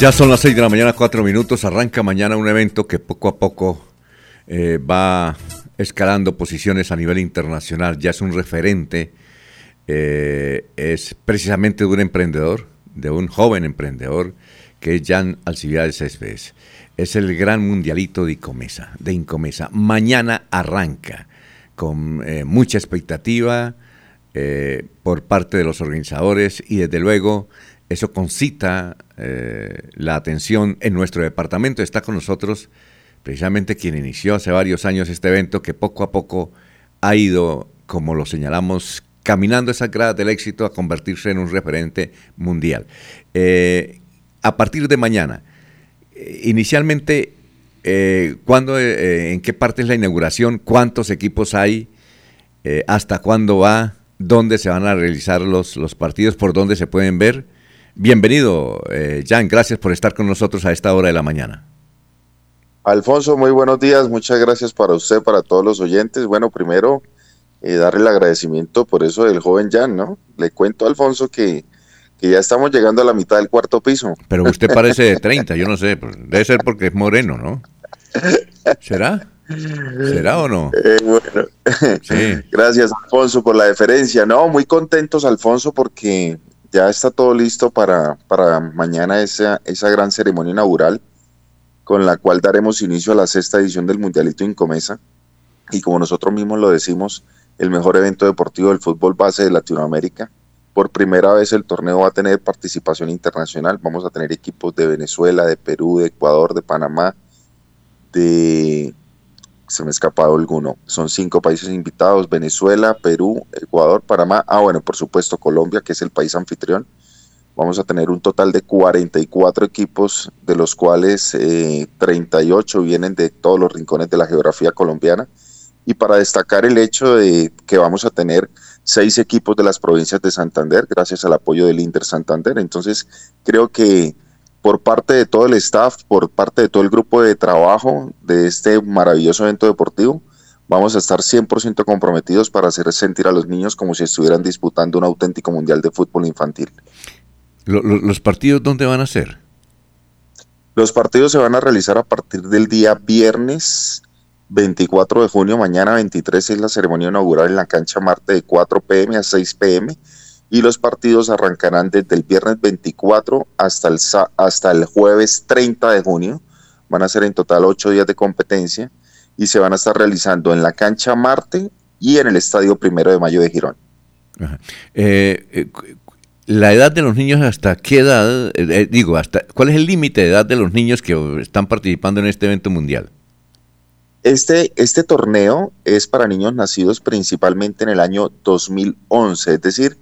Ya son las 6 de la mañana, 4 minutos. Arranca mañana un evento que poco a poco eh, va escalando posiciones a nivel internacional. Ya es un referente. Eh, es precisamente de un emprendedor, de un joven emprendedor, que es Jan Alcibiades Céspedes. Es el gran mundialito de Incomesa. De Incomesa. Mañana arranca con eh, mucha expectativa por parte de los organizadores y desde luego eso concita eh, la atención en nuestro departamento. Está con nosotros precisamente quien inició hace varios años este evento que poco a poco ha ido, como lo señalamos, caminando esa grada del éxito a convertirse en un referente mundial. Eh, a partir de mañana, eh, inicialmente, ¿cuándo, ¿en qué parte es la inauguración? ¿Cuántos equipos hay? ¿Hasta cuándo va? ¿Dónde se van a realizar los, los partidos? ¿Por dónde se pueden ver? Bienvenido, eh, Jan, gracias por estar con nosotros a esta hora de la mañana. Alfonso, muy buenos días, muchas gracias para usted, para todos los oyentes. Bueno, primero, eh, darle el agradecimiento por eso del joven Jan, ¿no? Le cuento, Alfonso, que, que ya estamos llegando a la mitad del cuarto piso. Pero usted parece de 30, yo no sé, pues, debe ser porque es moreno, ¿no? ¿Será? ¿Será o no? Eh, bueno, sí. gracias Alfonso por la deferencia. No, muy contentos Alfonso porque ya está todo listo para, para mañana esa, esa gran ceremonia inaugural con la cual daremos inicio a la sexta edición del Mundialito Incomesa y como nosotros mismos lo decimos, el mejor evento deportivo del fútbol base de Latinoamérica. Por primera vez el torneo va a tener participación internacional, vamos a tener equipos de Venezuela, de Perú, de Ecuador, de Panamá, de se me ha escapado alguno. Son cinco países invitados, Venezuela, Perú, Ecuador, Panamá, ah bueno, por supuesto Colombia, que es el país anfitrión. Vamos a tener un total de 44 equipos, de los cuales 38 eh, vienen de todos los rincones de la geografía colombiana. Y para destacar el hecho de que vamos a tener seis equipos de las provincias de Santander, gracias al apoyo del Inter Santander. Entonces, creo que por parte de todo el staff, por parte de todo el grupo de trabajo de este maravilloso evento deportivo. Vamos a estar 100% comprometidos para hacer sentir a los niños como si estuvieran disputando un auténtico mundial de fútbol infantil. ¿Los partidos dónde van a ser? Los partidos se van a realizar a partir del día viernes 24 de junio, mañana 23 es la ceremonia inaugural en la cancha Marte de 4 pm a 6 pm y los partidos arrancarán desde el viernes 24 hasta el, hasta el jueves 30 de junio. Van a ser en total ocho días de competencia y se van a estar realizando en la cancha Marte y en el Estadio Primero de Mayo de Girón. Eh, eh, la edad de los niños, ¿hasta qué edad? Eh, digo, hasta ¿cuál es el límite de edad de los niños que están participando en este evento mundial? Este, este torneo es para niños nacidos principalmente en el año 2011, es decir,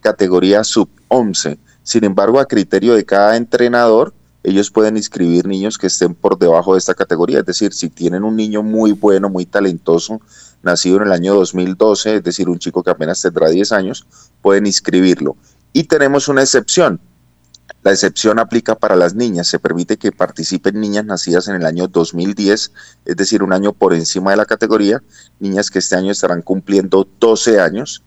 categoría sub-11. Sin embargo, a criterio de cada entrenador, ellos pueden inscribir niños que estén por debajo de esta categoría. Es decir, si tienen un niño muy bueno, muy talentoso, nacido en el año 2012, es decir, un chico que apenas tendrá 10 años, pueden inscribirlo. Y tenemos una excepción. La excepción aplica para las niñas. Se permite que participen niñas nacidas en el año 2010, es decir, un año por encima de la categoría, niñas que este año estarán cumpliendo 12 años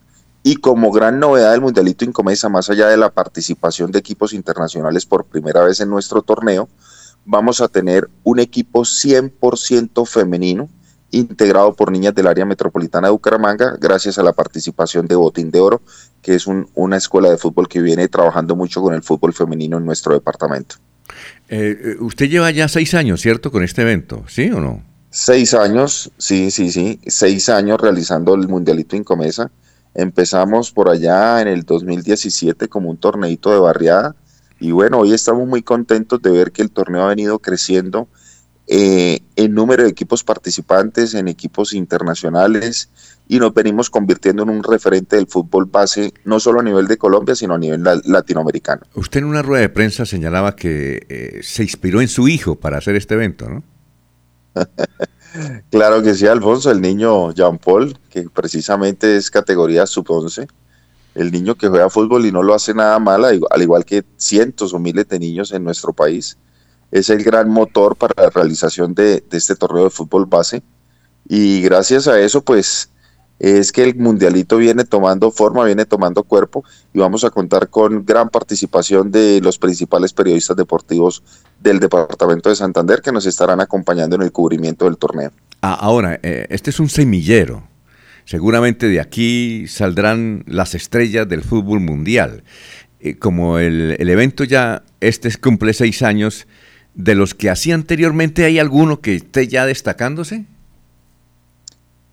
y como gran novedad del Mundialito Incomesa, más allá de la participación de equipos internacionales por primera vez en nuestro torneo, vamos a tener un equipo 100% femenino integrado por niñas del área metropolitana de Bucaramanga, gracias a la participación de Botín de Oro, que es una escuela de fútbol que viene trabajando mucho con el fútbol femenino en nuestro departamento. Eh, eh, usted lleva ya seis años, ¿cierto?, con este evento, ¿sí o no? Seis años, sí, sí, sí, seis años realizando el Mundialito Incomesa. Empezamos por allá en el 2017 como un torneito de barriada y bueno, hoy estamos muy contentos de ver que el torneo ha venido creciendo eh, en número de equipos participantes, en equipos internacionales y nos venimos convirtiendo en un referente del fútbol base, no solo a nivel de Colombia, sino a nivel latinoamericano. Usted en una rueda de prensa señalaba que eh, se inspiró en su hijo para hacer este evento, ¿no? Claro que sí, Alfonso, el niño Jean Paul, que precisamente es categoría sub-11, el niño que juega fútbol y no lo hace nada mal, al igual que cientos o miles de niños en nuestro país, es el gran motor para la realización de, este torneo de fútbol base. Y gracias a eso, pues, es que el mundialito viene tomando forma, viene tomando cuerpo y vamos a contar con gran participación de los principales periodistas deportivos del departamento de Santander que nos estarán acompañando en el cubrimiento del torneo. Ah, ahora, eh, este es un semillero. Seguramente de aquí saldrán las estrellas del fútbol mundial. Eh, como el, el, evento ya, este cumple seis años, de los que hacía anteriormente, ¿hay alguno que esté ya destacándose?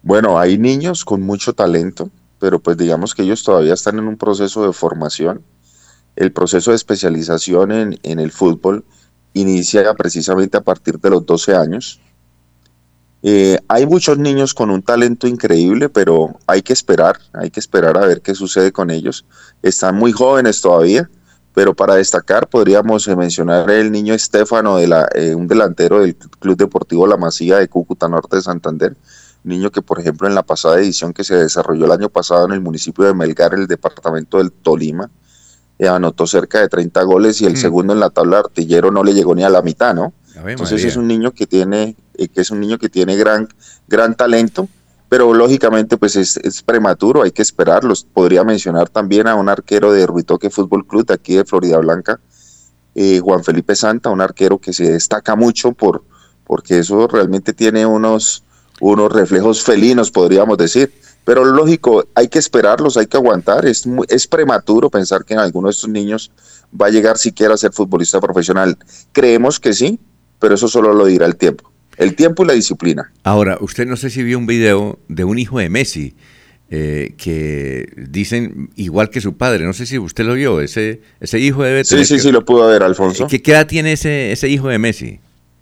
Bueno, hay niños con mucho talento, pero pues digamos que ellos todavía están en un proceso de formación. El proceso de especialización en, en el fútbol inicia precisamente a partir de los 12 años. Eh, hay muchos niños con un talento increíble, pero hay que esperar, hay que esperar a ver qué sucede con ellos. Están muy jóvenes todavía, pero para destacar podríamos eh, mencionar el niño Estefano, de la, eh, un delantero del Club Deportivo La Masía de Cúcuta Norte de Santander, niño que por ejemplo en la pasada edición que se desarrolló el año pasado en el municipio de Melgar, el departamento del Tolima, eh, anotó cerca de 30 goles y el mm. segundo en la tabla de artillero no le llegó ni a la mitad, ¿no? Entonces es un niño que tiene, eh, que es un niño que tiene gran, gran talento, pero lógicamente pues es, prematuro, hay que esperarlos. Podría mencionar también a un arquero de Ruitoque Fútbol Club de aquí de Florida Blanca, eh, Juan Felipe Santa, un arquero que se destaca mucho por, porque eso realmente tiene unos, unos reflejos felinos, podríamos decir. Pero lógico, hay que esperarlos, hay que aguantar. Es, es prematuro pensar que alguno de estos niños va a llegar siquiera a ser futbolista profesional. Creemos que sí, pero eso solo lo dirá el tiempo. El tiempo y la disciplina. Ahora, usted no sé si vio un video de un hijo de Messi eh, que dicen igual que su padre. No sé si usted lo vio. Ese, ese hijo debe tener. Sí, sí, sí, lo pudo ver, Alfonso. ¿Qué, edad tiene ese, ese hijo de Messi?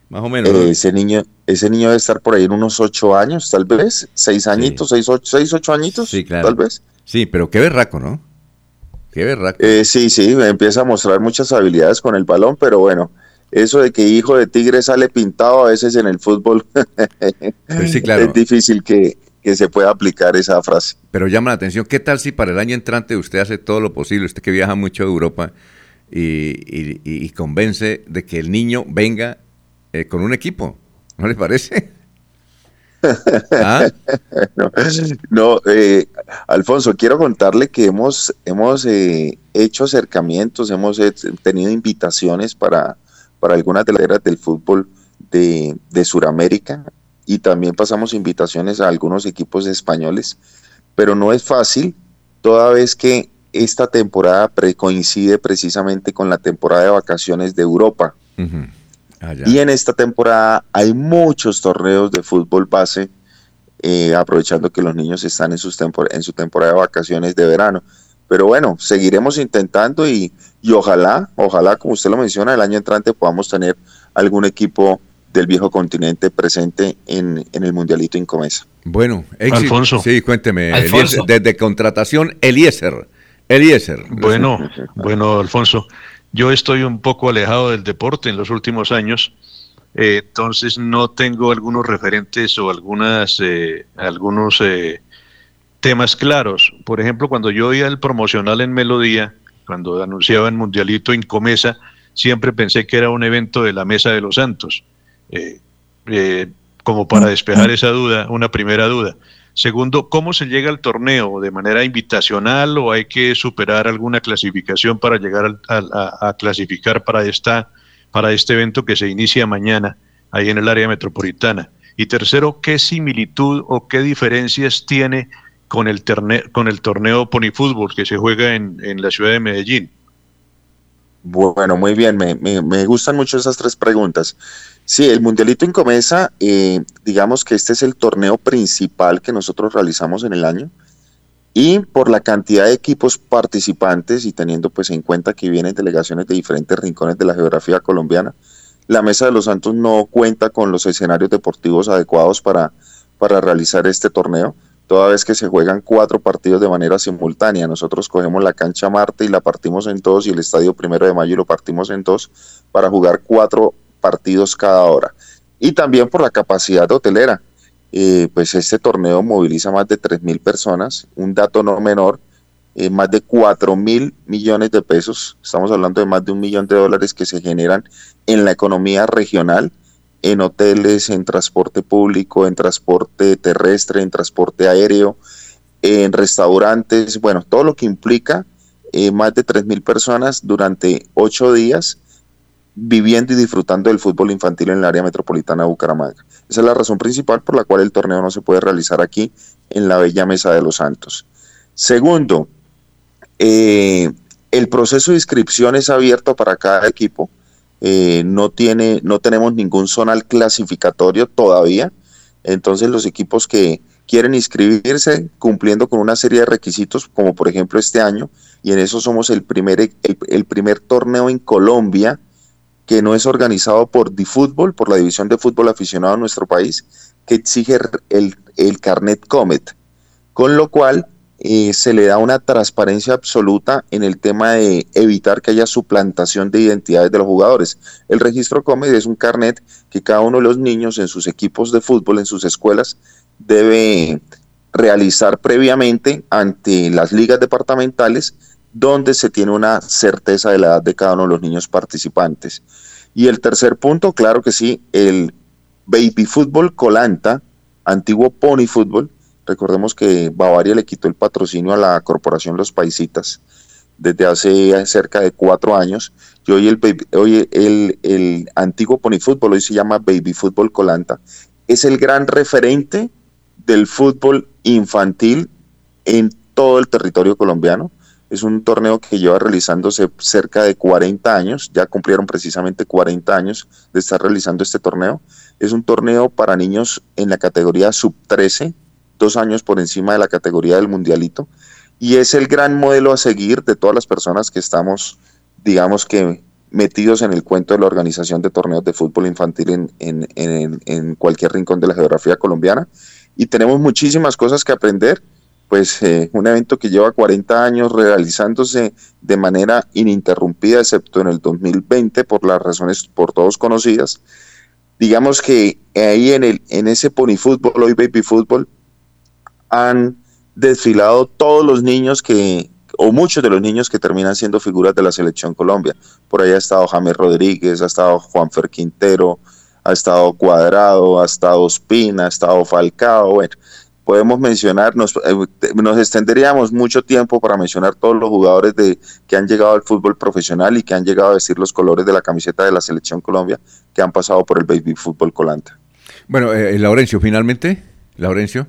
Más o menos. Eh, ese niño ese niño debe estar por ahí en unos ocho años, tal vez. Seis añitos, seis, ocho, seis, ocho añitos, sí, claro. tal vez. Sí, pero qué berraco, ¿no? Qué berraco. Eh, sí, sí, empieza a mostrar muchas habilidades con el balón, pero bueno, eso de que hijo de tigre sale pintado a veces en el fútbol pues es difícil que, se pueda aplicar esa frase. Pero llama la atención, ¿qué tal si para el año entrante usted hace todo lo posible, usted que viaja mucho a Europa y, convence de que el niño venga eh, con un equipo? ¿No le parece? ¿Ah? no, eh, Alfonso, quiero contarle que hemos, hemos eh, hecho acercamientos, hemos tenido invitaciones para para algunas de las del fútbol de, de Sudamérica y también pasamos invitaciones a algunos equipos españoles, pero no es fácil toda vez que esta temporada coincide precisamente con la temporada de vacaciones de Europa. Ah, y en esta temporada hay muchos torneos de fútbol base, eh, aprovechando que los niños están en, sus en su temporada de vacaciones de verano. Pero bueno, seguiremos intentando y, ojalá, ojalá, como usted lo menciona, el año entrante podamos tener algún equipo del viejo continente presente en, el Mundialito Incomesa. Bueno, Alfonso. Sí, cuénteme. desde contratación, Eliezer. Eliezer. Bueno, bueno, Alfonso. Yo estoy un poco alejado del deporte en los últimos años, eh, entonces no tengo algunos referentes o algunas, eh, algunos eh, temas claros. Por ejemplo, cuando yo oía el promocional en Melodía, cuando anunciaba en Mundialito Incomesa, siempre pensé que era un evento de la Mesa de los Santos. Eh, eh, como para despejar esa duda, una primera duda. Segundo, ¿cómo se llega al torneo? ¿De manera invitacional o hay que superar alguna clasificación para llegar a, clasificar para, esta, para este evento que se inicia mañana ahí en el área metropolitana? Y tercero, ¿qué similitud o qué diferencias tiene con el, con el torneo Pony Fútbol que se juega en, la ciudad de Medellín? Bueno, muy bien, me, me, gustan mucho esas tres preguntas. Sí, el Mundialito en eh, digamos que este es el torneo principal que nosotros realizamos en el año y por la cantidad de equipos participantes y teniendo pues en cuenta que vienen delegaciones de diferentes rincones de la geografía colombiana, la Mesa de los Santos no cuenta con los escenarios deportivos adecuados para, para realizar este torneo toda vez que se juegan cuatro partidos de manera simultánea. Nosotros cogemos la cancha Marte y la partimos en dos y el estadio Primero de Mayo y lo partimos en dos para jugar cuatro partidos cada hora. Y también por la capacidad hotelera. Eh, pues este torneo moviliza más de 3 mil personas, un dato no menor, eh, más de 4 mil millones de pesos, estamos hablando de más de un millón de dólares que se generan en la economía regional en hoteles, en transporte público, en transporte terrestre, en transporte aéreo, en restaurantes, bueno, todo lo que implica eh, más de 3.000 personas durante ocho días viviendo y disfrutando del fútbol infantil en el área metropolitana de Bucaramanga. Esa es la razón principal por la cual el torneo no se puede realizar aquí en la Bella Mesa de los Santos. Segundo, eh, el proceso de inscripción es abierto para cada equipo. Eh, no, tiene, no tenemos ningún zonal clasificatorio todavía. Entonces los equipos que quieren inscribirse cumpliendo con una serie de requisitos, como por ejemplo este año, y en eso somos el primer, el, primer torneo en Colombia que no es organizado por DiFútbol, por la División de Fútbol Aficionado en nuestro país, que exige el, el carnet Comet, con lo cual eh, se le da una transparencia absoluta en el tema de evitar que haya suplantación de identidades de los jugadores. El registro Comet es un carnet que cada uno de los niños en sus equipos de fútbol, en sus escuelas, debe realizar previamente ante las ligas departamentales donde se tiene una certeza de la edad de cada uno de los niños participantes. Y el tercer punto, claro que sí, el baby fútbol Colanta, antiguo pony fútbol. Recordemos que Bavaria le quitó el patrocinio a la corporación Los Paisitas desde hace cerca de cuatro años. Y hoy el, hoy el, el antiguo pony fútbol, hoy se llama baby fútbol Colanta, es el gran referente del fútbol infantil en todo el territorio colombiano. Es un torneo que lleva realizándose cerca de 40 años, ya cumplieron precisamente 40 años de estar realizando este torneo. Es un torneo para niños en la categoría sub-13, dos años por encima de la categoría del mundialito, y es el gran modelo a seguir de todas las personas que estamos, digamos que, metidos en el cuento de la organización de torneos de fútbol infantil en, en, en, en cualquier rincón de la geografía colombiana y tenemos muchísimas cosas que aprender. Pues eh, un evento que lleva 40 años realizándose de manera ininterrumpida, excepto en el 2020 por las razones por todos conocidas. Digamos que ahí en, el, en ese pony fútbol, hoy baby fútbol, han desfilado todos los niños que, o muchos de los niños que terminan siendo figuras de la selección Colombia. Por ahí ha estado James Rodríguez, ha estado Juanfer Quintero, ha estado Cuadrado, ha estado Espina, ha estado Falcao, bueno, podemos mencionar, nos, eh, nos, extenderíamos mucho tiempo para mencionar todos los jugadores de, que han llegado al fútbol profesional y que han llegado a vestir los colores de la camiseta de la Selección Colombia, que han pasado por el baby fútbol colanta. Bueno, eh, Laurencio, finalmente, Laurencio.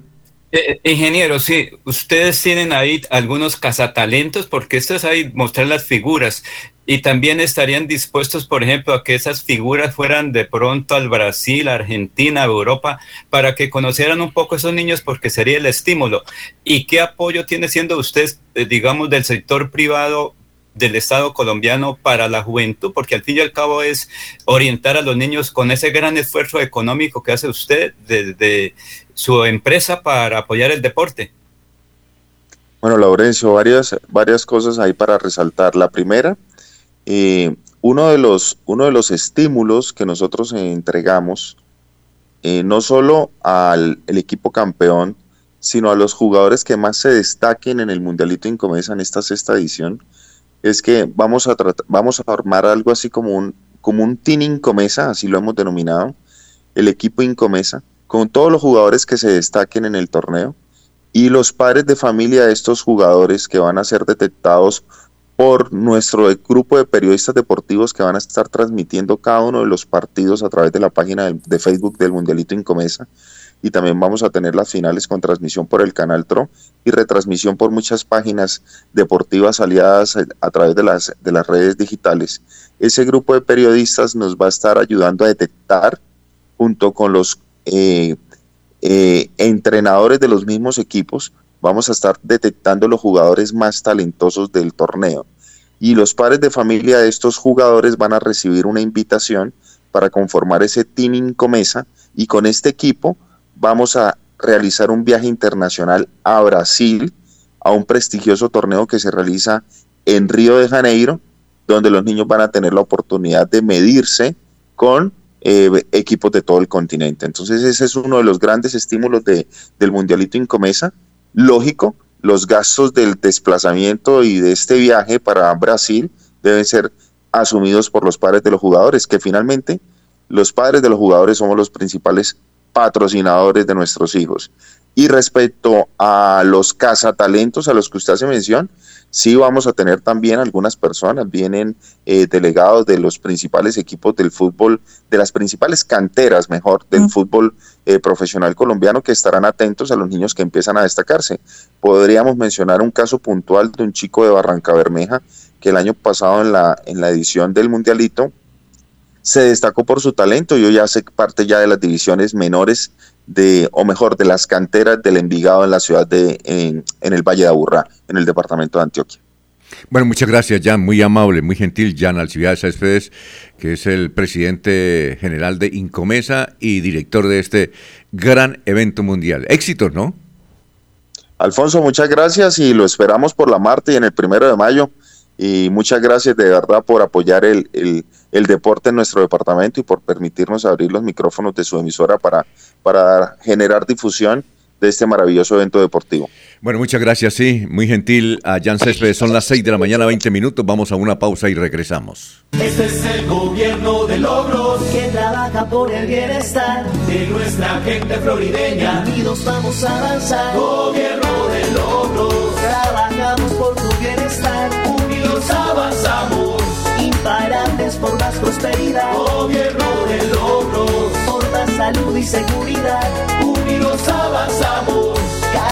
Eh, ingeniero, sí, ustedes tienen ahí algunos cazatalentos, porque esto es ahí mostrar las figuras y también estarían dispuestos, por ejemplo, a que esas figuras fueran de pronto al Brasil, Argentina, Europa, para que conocieran un poco a esos niños porque sería el estímulo. ¿Y qué apoyo tiene siendo usted, eh, digamos, del sector privado del Estado colombiano para la juventud, porque al fin y al cabo es orientar a los niños con ese gran esfuerzo económico que hace usted desde su empresa para apoyar el deporte. Bueno, Laurencio, varias, varias cosas ahí para resaltar. La primera, eh, uno, de los, uno de los estímulos que nosotros entregamos, eh, no solo al equipo campeón, sino a los jugadores que más se destaquen en el Mundialito Incomesa en esta sexta edición, es que vamos a, vamos a formar algo así como un, como un team Incomesa, así lo hemos denominado, el equipo Incomesa, con todos los jugadores que se destaquen en el torneo y los padres de familia de estos jugadores que van a ser detectados por nuestro grupo de periodistas deportivos que van a estar transmitiendo cada uno de los partidos a través de la página de, Facebook del Mundialito Incomesa. Y también vamos a tener las finales con transmisión por el canal TRO y retransmisión por muchas páginas deportivas aliadas a través de las, de las redes digitales. Ese grupo de periodistas nos va a estar ayudando a detectar, junto con los eh, eh, entrenadores de los mismos equipos, vamos a estar detectando los jugadores más talentosos del torneo. Y los padres de familia de estos jugadores van a recibir una invitación para conformar ese team Comesa y con este equipo vamos a realizar un viaje internacional a Brasil, a un prestigioso torneo que se realiza en Río de Janeiro, donde los niños van a tener la oportunidad de medirse con eh, equipos de todo el continente. Entonces ese es uno de los grandes estímulos de, del Mundialito Incomesa lógico, los gastos del desplazamiento y de este viaje para Brasil deben ser asumidos por los padres de los jugadores, que finalmente los padres de los jugadores somos los principales patrocinadores de nuestros hijos. Y respecto a los cazatalentos a los que usted hace mención, sí vamos a tener también algunas personas, vienen eh, delegados de los principales equipos del fútbol, de las principales canteras, mejor, del fútbol eh, profesional colombiano que estarán atentos a los niños que empiezan a destacarse. Podríamos mencionar un caso puntual de un chico de Barranca Bermeja que el año pasado en la, en la edición del Mundialito se destacó por su talento y hoy hace parte ya de las divisiones menores de, o mejor, de las canteras del Envigado en la ciudad de, en, el Valle de Aburrá, en el departamento de Antioquia. Bueno, muchas gracias, Jan, muy amable, muy gentil, Jan Alcibiades Céspedes, que es el presidente general de Incomesa y director de este gran evento mundial. Éxitos, ¿no? Alfonso, muchas gracias y lo esperamos por la Marte y en el primero de mayo. Y muchas gracias de verdad por apoyar el, el el deporte en nuestro departamento y por permitirnos abrir los micrófonos de su emisora para, para generar difusión de este maravilloso evento deportivo. Bueno, muchas gracias, sí, muy gentil a Jan Céspedes. Son las 6 de la mañana, 20 minutos. Vamos a una pausa y regresamos. Este es el gobierno de logros que trabaja por el bienestar de nuestra gente florideña. Unidos vamos a avanzar. Gobierno de logros, trabajamos por juntos avanzamos. Imparables por más prosperidad. Gobierno de logros. Por más salud y seguridad. Unidos avanzamos